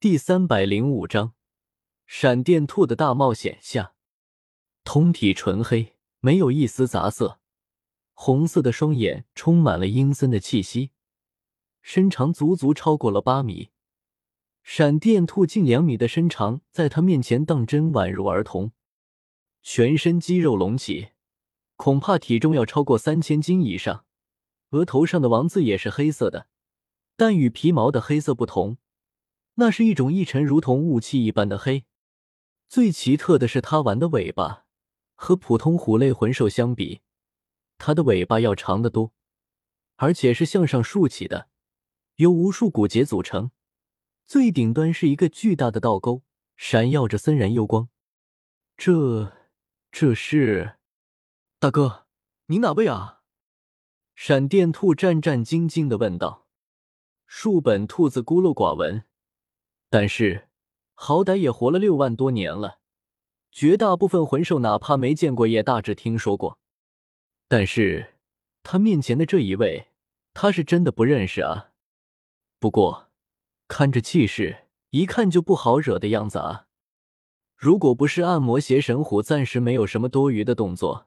第三百零五章，闪电兔的大冒险下，通体纯黑，没有一丝杂色，红色的双眼充满了阴森的气息，身长足足超过了八米。闪电兔近两米的身长，在他面前当真宛如儿童。全身肌肉隆起，恐怕体重要超过三千斤以上。额头上的王字也是黑色的，但与皮毛的黑色不同，那是一种一沉如同雾气一般的黑。最奇特的是，它玩的尾巴和普通虎类魂兽相比，它的尾巴要长得多，而且是向上竖起的，由无数骨节组成。最顶端是一个巨大的倒钩，闪耀着森然幽光。这，这是大哥，您哪位啊？闪电兔战战兢兢的问道。树本兔子孤陋寡闻，但是好歹也活了六万多年了，绝大部分魂兽哪怕没见过，也大致听说过。但是他面前的这一位，他是真的不认识啊。不过。看这气势，一看就不好惹的样子啊！如果不是暗魔邪神虎暂时没有什么多余的动作，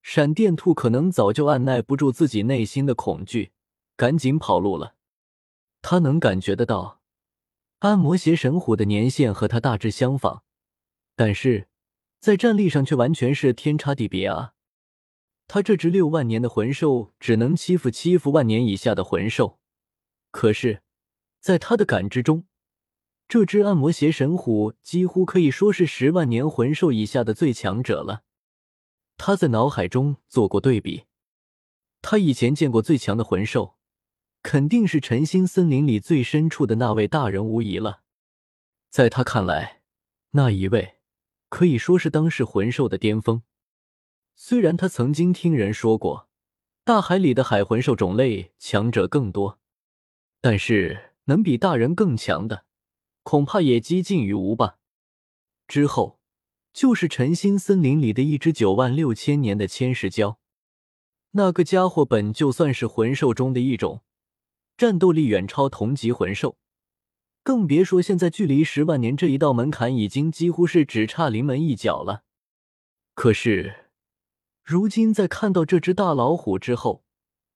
闪电兔可能早就按耐不住自己内心的恐惧，赶紧跑路了。他能感觉得到，暗魔邪神虎的年限和他大致相仿，但是在战力上却完全是天差地别啊！他这只六万年的魂兽只能欺负欺负万年以下的魂兽，可是。在他的感知中，这只暗魔邪神虎几乎可以说是十万年魂兽以下的最强者了。他在脑海中做过对比，他以前见过最强的魂兽，肯定是晨星森林里最深处的那位大人无疑了。在他看来，那一位可以说是当世魂兽的巅峰。虽然他曾经听人说过，大海里的海魂兽种类强者更多，但是。能比大人更强的，恐怕也几近于无吧。之后就是晨星森林里的一只九万六千年的千石蛟，那个家伙本就算是魂兽中的一种，战斗力远超同级魂兽，更别说现在距离十万年这一道门槛已经几乎是只差临门一脚了。可是，如今在看到这只大老虎之后，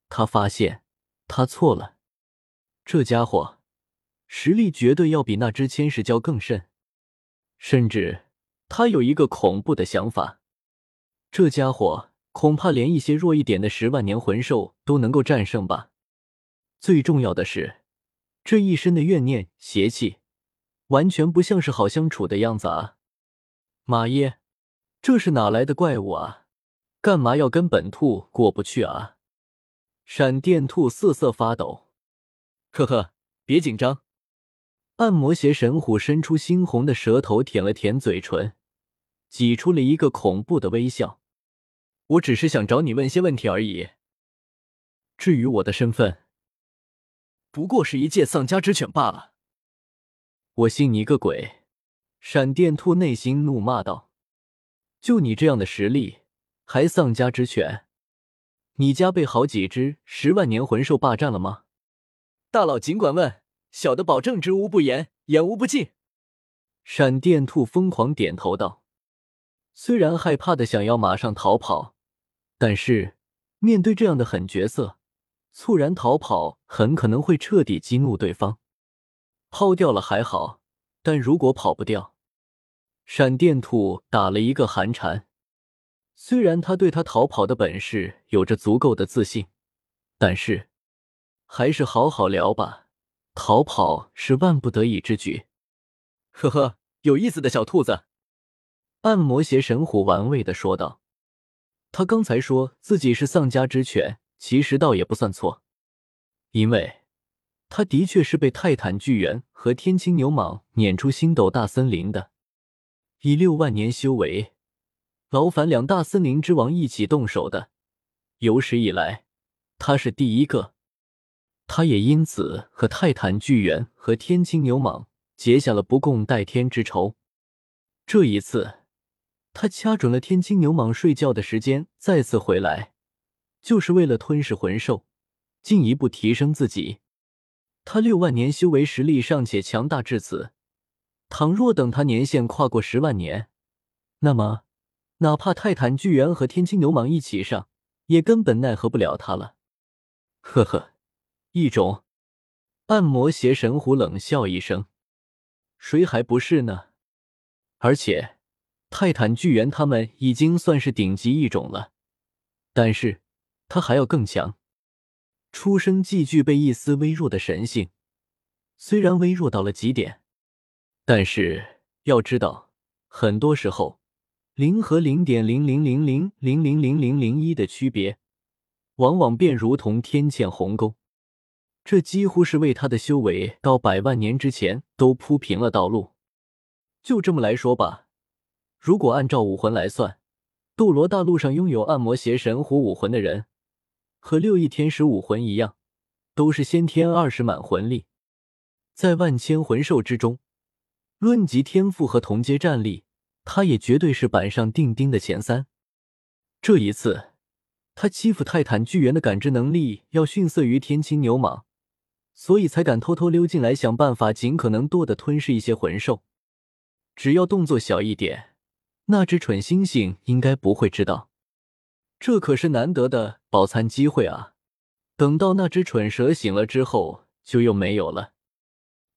他发现他错了，这家伙。实力绝对要比那只千石蛟更甚，甚至他有一个恐怖的想法：这家伙恐怕连一些弱一点的十万年魂兽都能够战胜吧。最重要的是，这一身的怨念邪气，完全不像是好相处的样子啊！马耶，这是哪来的怪物啊？干嘛要跟本兔过不去啊？闪电兔瑟瑟发抖，呵呵，别紧张。暗魔邪神虎伸出猩红的舌头舔了舔嘴唇，挤出了一个恐怖的微笑。我只是想找你问些问题而已。至于我的身份，不过是一介丧家之犬罢了。我信你个鬼！闪电兔内心怒骂道：“就你这样的实力，还丧家之犬？你家被好几只十万年魂兽霸占了吗？”大佬尽管问。小的保证知无不言，言无不尽。闪电兔疯狂点头道：“虽然害怕的想要马上逃跑，但是面对这样的狠角色，猝然逃跑很可能会彻底激怒对方。抛掉了还好，但如果跑不掉，闪电兔打了一个寒颤。虽然他对他逃跑的本事有着足够的自信，但是还是好好聊吧。”逃跑是万不得已之举，呵呵，有意思的小兔子。暗魔邪神虎玩味的说道：“他刚才说自己是丧家之犬，其实倒也不算错，因为他的确是被泰坦巨猿和天青牛蟒撵出星斗大森林的。以六万年修为，劳烦两大森林之王一起动手的，有史以来，他是第一个。”他也因此和泰坦巨猿和天青牛蟒结下了不共戴天之仇。这一次，他掐准了天青牛蟒睡觉的时间，再次回来，就是为了吞噬魂兽，进一步提升自己。他六万年修为实力尚且强大至此，倘若等他年限跨过十万年，那么哪怕泰坦巨猿和天青牛蟒一起上，也根本奈何不了他了。呵呵，异种。暗魔邪神虎冷笑一声：“谁还不是呢？而且，泰坦巨猿他们已经算是顶级异种了，但是他还要更强。出生即具备一丝微弱的神性，虽然微弱到了极点，但是要知道，很多时候零和零点零零零零零零零零零一的区别，往往便如同天堑鸿沟。”这几乎是为他的修为到百万年之前都铺平了道路。就这么来说吧，如果按照武魂来算，斗罗大陆上拥有暗魔邪神虎武魂的人，和六翼天使武魂一样，都是先天二十满魂力。在万千魂兽之中，论及天赋和同阶战力，他也绝对是板上钉钉的前三。这一次，他欺负泰坦巨猿的感知能力要逊色于天青牛蟒。所以才敢偷偷溜进来，想办法尽可能多的吞噬一些魂兽。只要动作小一点，那只蠢猩猩应该不会知道。这可是难得的饱餐机会啊！等到那只蠢蛇醒了之后，就又没有了。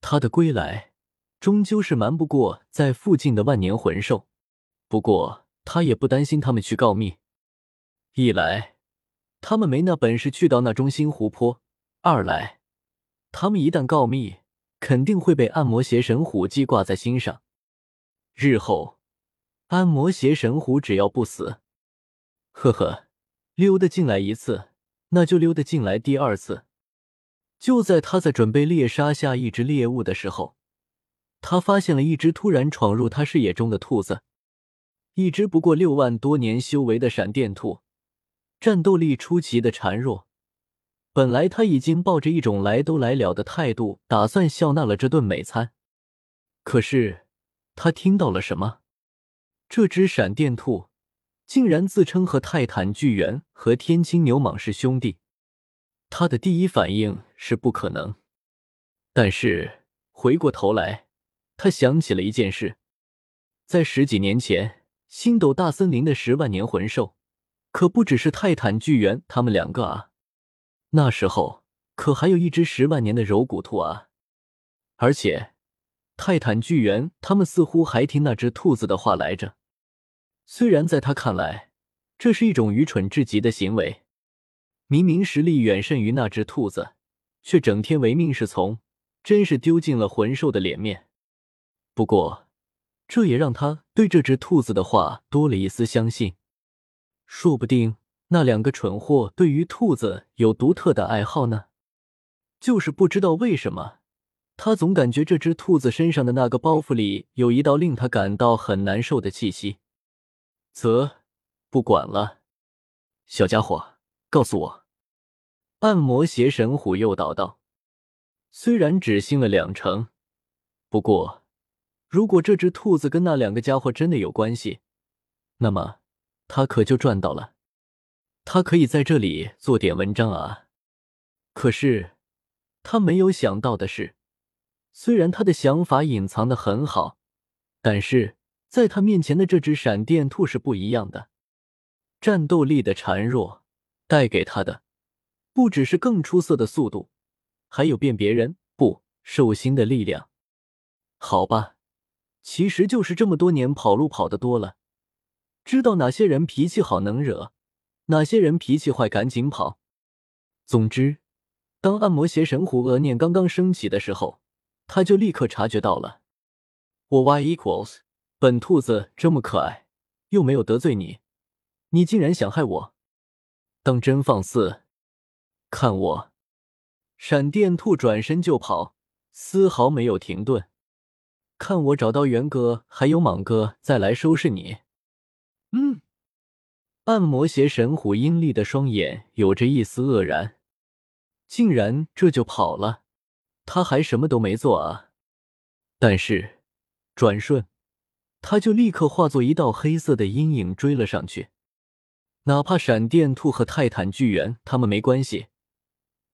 他的归来，终究是瞒不过在附近的万年魂兽。不过他也不担心他们去告密。一来，他们没那本事去到那中心湖泊；二来，他们一旦告密，肯定会被暗魔邪神虎记挂在心上。日后，暗魔邪神虎只要不死，呵呵，溜达进来一次，那就溜达进来第二次。就在他在准备猎杀下一只猎物的时候，他发现了一只突然闯入他视野中的兔子，一只不过六万多年修为的闪电兔，战斗力出奇的孱弱。本来他已经抱着一种来都来了的态度，打算笑纳了这顿美餐。可是他听到了什么？这只闪电兔竟然自称和泰坦巨猿和天青牛蟒是兄弟。他的第一反应是不可能，但是回过头来，他想起了一件事：在十几年前，星斗大森林的十万年魂兽，可不只是泰坦巨猿他们两个啊。那时候可还有一只十万年的柔骨兔啊！而且泰坦巨猿他们似乎还听那只兔子的话来着。虽然在他看来这是一种愚蠢至极的行为，明明实力远胜于那只兔子，却整天唯命是从，真是丢尽了魂兽的脸面。不过这也让他对这只兔子的话多了一丝相信，说不定。那两个蠢货对于兔子有独特的爱好呢，就是不知道为什么，他总感觉这只兔子身上的那个包袱里有一道令他感到很难受的气息。则不管了，小家伙，告诉我。暗魔邪神虎诱导道：“虽然只信了两成，不过如果这只兔子跟那两个家伙真的有关系，那么他可就赚到了。”他可以在这里做点文章啊！可是他没有想到的是，虽然他的想法隐藏的很好，但是在他面前的这只闪电兔是不一样的。战斗力的孱弱带给他的，不只是更出色的速度，还有辨别人不兽心的力量。好吧，其实就是这么多年跑路跑的多了，知道哪些人脾气好能惹。哪些人脾气坏，赶紧跑。总之，当暗魔邪神虎恶念刚刚升起的时候，他就立刻察觉到了。我 Y equals 本兔子这么可爱，又没有得罪你，你竟然想害我，当真放肆！看我！闪电兔转身就跑，丝毫没有停顿。看我找到元哥还有莽哥，再来收拾你。嗯。暗魔邪神虎阴厉的双眼有着一丝愕然，竟然这就跑了？他还什么都没做啊！但是转瞬，他就立刻化作一道黑色的阴影追了上去。哪怕闪电兔和泰坦巨猿他们没关系，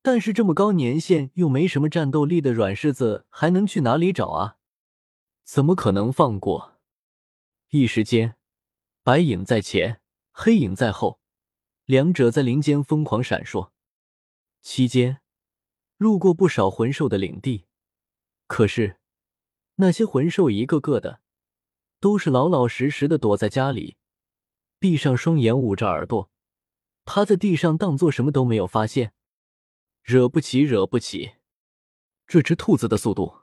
但是这么高年限又没什么战斗力的软柿子还能去哪里找啊？怎么可能放过？一时间，白影在前，黑影在后，两者在林间疯狂闪烁。期间，路过不少魂兽的领地，可是那些魂兽一个个的都是老老实实的躲在家里，闭上双眼，捂着耳朵，趴在地上，当做什么都没有发现。惹不起，惹不起！这只兔子的速度，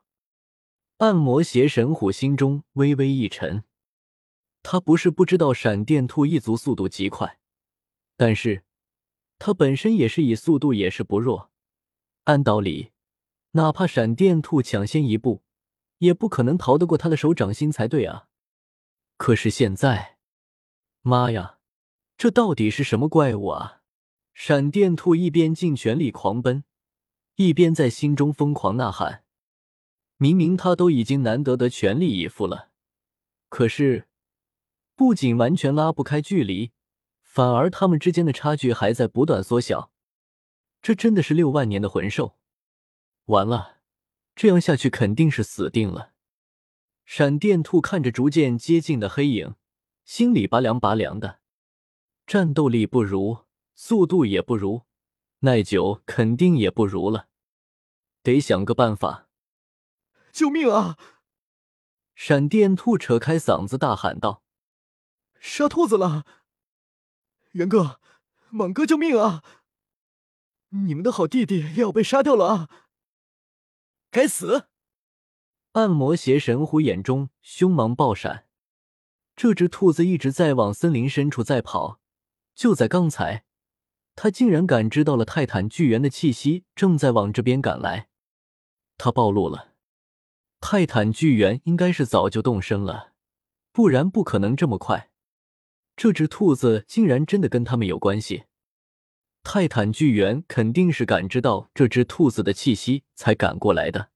暗魔邪神虎心中微微一沉。他不是不知道闪电兔一族速度极快，但是他本身也是以速度也是不弱。按道理，哪怕闪电兔抢先一步，也不可能逃得过他的手掌心才对啊！可是现在，妈呀，这到底是什么怪物啊？闪电兔一边尽全力狂奔，一边在心中疯狂呐喊。明明他都已经难得的全力以赴了，可是。不仅完全拉不开距离，反而他们之间的差距还在不断缩小。这真的是六万年的魂兽？完了，这样下去肯定是死定了。闪电兔看着逐渐接近的黑影，心里拔凉拔凉的。战斗力不如，速度也不如，耐久肯定也不如了。得想个办法！救命啊！闪电兔扯开嗓子大喊道。杀兔子了！元哥、猛哥，救命啊！你们的好弟弟要被杀掉了啊！该死！暗魔邪神虎眼中凶芒爆闪，这只兔子一直在往森林深处在跑。就在刚才，它竟然感知到了泰坦巨猿的气息正在往这边赶来。他暴露了，泰坦巨猿应该是早就动身了，不然不可能这么快。这只兔子竟然真的跟他们有关系，泰坦巨猿肯定是感知到这只兔子的气息才赶过来的。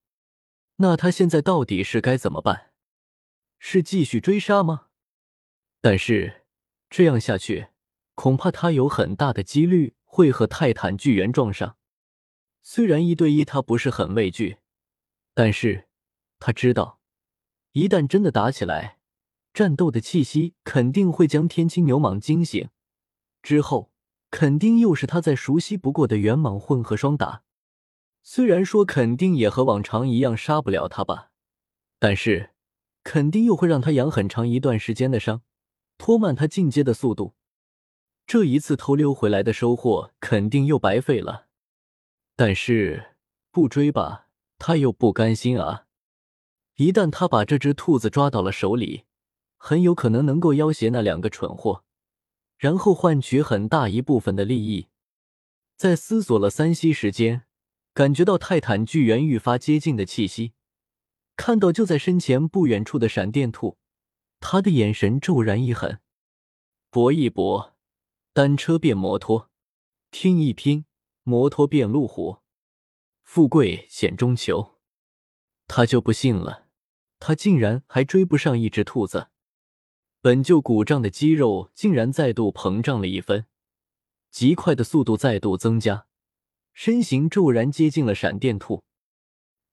那他现在到底是该怎么办？是继续追杀吗？但是这样下去，恐怕他有很大的几率会和泰坦巨猿撞上。虽然一对一他不是很畏惧，但是他知道，一旦真的打起来。战斗的气息肯定会将天青牛蟒惊醒，之后肯定又是他再熟悉不过的猿蟒混合双打。虽然说肯定也和往常一样杀不了他吧，但是肯定又会让他养很长一段时间的伤，拖慢他进阶的速度。这一次偷溜回来的收获肯定又白费了。但是不追吧，他又不甘心啊！一旦他把这只兔子抓到了手里，很有可能能够要挟那两个蠢货，然后换取很大一部分的利益。在思索了三息时间，感觉到泰坦巨猿愈发接近的气息，看到就在身前不远处的闪电兔，他的眼神骤然一狠，搏一搏，单车变摩托，拼一拼，摩托变路虎，富贵险中求。他就不信了，他竟然还追不上一只兔子。本就鼓胀的肌肉竟然再度膨胀了一分，极快的速度再度增加，身形骤然接近了闪电兔。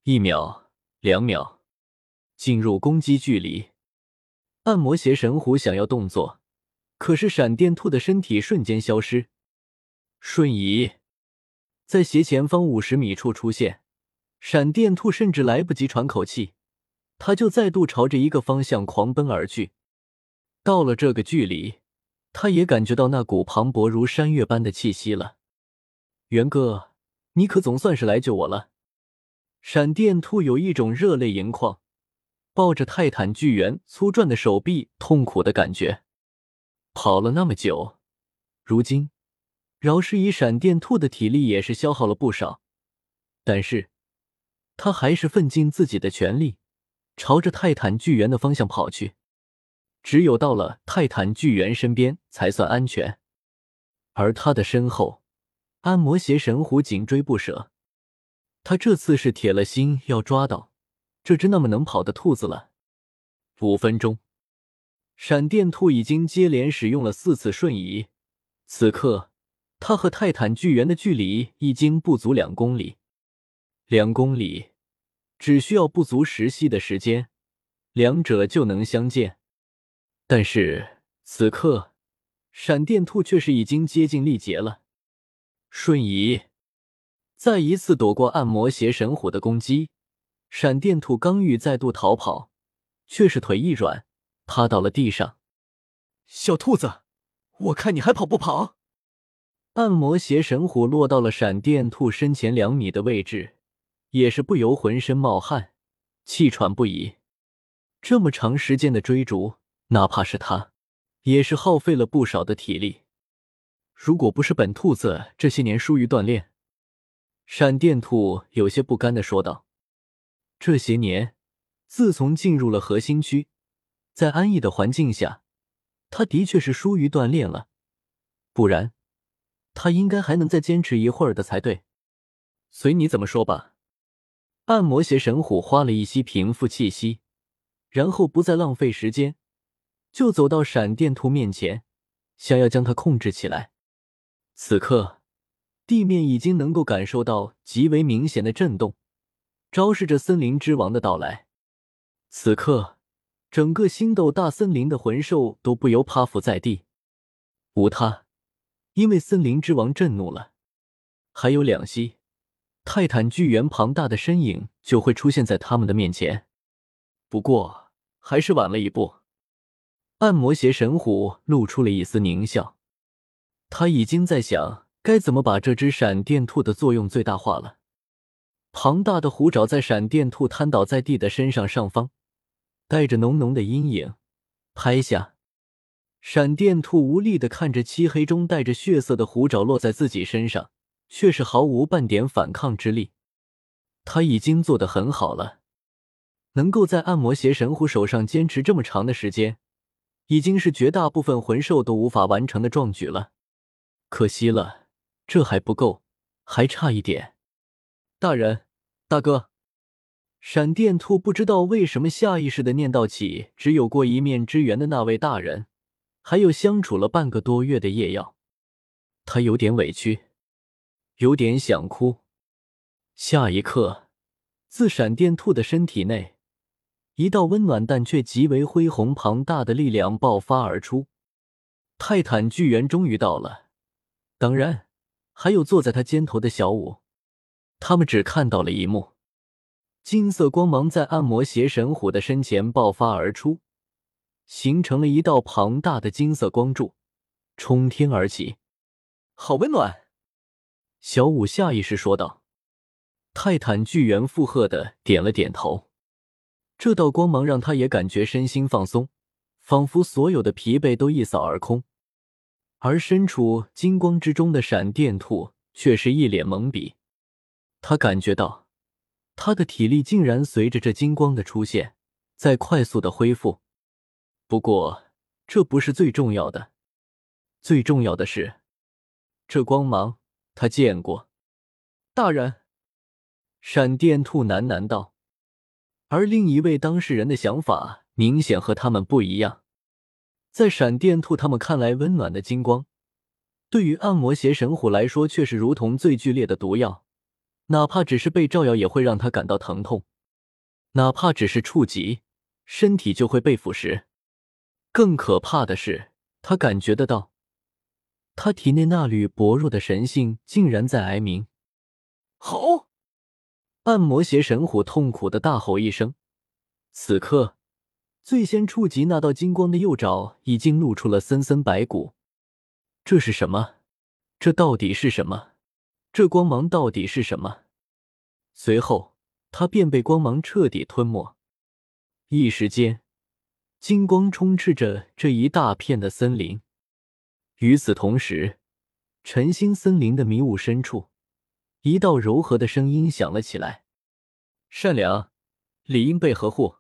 一秒，两秒，进入攻击距离。暗魔邪神虎想要动作，可是闪电兔的身体瞬间消失，瞬移在斜前方五十米处出现。闪电兔甚至来不及喘口气，他就再度朝着一个方向狂奔而去。到了这个距离，他也感觉到那股磅礴如山岳般的气息了。元哥，你可总算是来救我了！闪电兔有一种热泪盈眶，抱着泰坦巨猿粗壮的手臂，痛苦的感觉。跑了那么久，如今饶是以闪电兔的体力，也是消耗了不少，但是他还是奋尽自己的全力，朝着泰坦巨猿的方向跑去。只有到了泰坦巨猿身边才算安全，而他的身后，安魔邪神虎紧追不舍。他这次是铁了心要抓到这只那么能跑的兔子了。五分钟，闪电兔已经接连使用了四次瞬移，此刻他和泰坦巨猿的距离已经不足两公里。两公里，只需要不足十息的时间。两者就能相见。但是此刻，闪电兔却是已经接近力竭了。瞬移，再一次躲过暗魔邪神虎的攻击。闪电兔刚欲再度逃跑，却是腿一软，趴到了地上。小兔子，我看你还跑不跑？暗魔邪神虎落到了闪电兔身前两米的位置，也是不由浑身冒汗，气喘不已。这么长时间的追逐，哪怕是他，也是耗费了不少的体力。如果不是本兔子这些年疏于锻炼，闪电兔有些不甘的说道。这些年，自从进入了核心区，在安逸的环境下，他的确是疏于锻炼了，不然他应该还能再坚持一会儿的才对。随你怎么说吧。暗魔邪神虎花了一吸平复气息，然后不再浪费时间，就走到闪电兔面前，想要将它控制起来。此刻，地面已经能够感受到极为明显的震动。昭示着森林之王的到来。此刻，整个星斗大森林的魂兽都不由趴伏在地。无他，因为森林之王震怒了。还有两息，泰坦巨猿庞大的身影就会出现在他们的面前。不过，还是晚了一步。暗魔邪神虎露出了一丝狞笑，他已经在想该怎么把这只闪电兔的作用最大化了。庞大的虎爪在闪电兔瘫倒在地的身上上方，带着浓浓的阴影，拍下。闪电兔无力的看着漆黑中带着血色的虎爪落在自己身上，却是毫无半点反抗之力。他已经做得很好了，能够在暗魔邪神虎手上坚持这么长的时间，已经是绝大部分魂兽都无法完成的壮举了。可惜了，这还不够，还差一点。大人，大哥，闪电兔不知道为什么下意识的念叨起只有过一面之缘的那位大人，还有相处了半个多月的夜耀，他有点委屈，有点想哭。下一刻，自闪电兔的身体内，一道温暖但却极为恢宏庞大的力量爆发而出。泰坦巨猿终于到了，当然，还有坐在他肩头的小舞。他们只看到了一幕：金色光芒在暗魔邪神虎的身前爆发而出，形成了一道庞大的金色光柱，冲天而起。好温暖！小五下意识说道。泰坦巨猿附和的点了点头。这道光芒让他也感觉身心放松，仿佛所有的疲惫都一扫而空。而身处金光之中的闪电兔却是一脸懵逼。他感觉到，他的体力竟然随着这金光的出现在快速的恢复。不过，这不是最重要的，最重要的是，这光芒他见过。大人，闪电兔喃喃道。而另一位当事人的想法明显和他们不一样。在闪电兔他们看来，温暖的金光，对于暗魔邪神虎来说，却是如同最剧烈的毒药。哪怕只是被照耀，也会让他感到疼痛；哪怕只是触及，身体就会被腐蚀。更可怕的是，他感觉得到，他体内那缕薄弱的神性竟然在哀鸣。吼！暗魔邪神虎痛苦的大吼一声。此刻，最先触及那道金光的右爪已经露出了森森白骨。这是什么？这到底是什么？这光芒到底是什么？随后，他便被光芒彻底吞没。一时间，金光充斥着这一大片的森林。与此同时，晨星森林的迷雾深处，一道柔和的声音响了起来：“善良，理应被呵护。”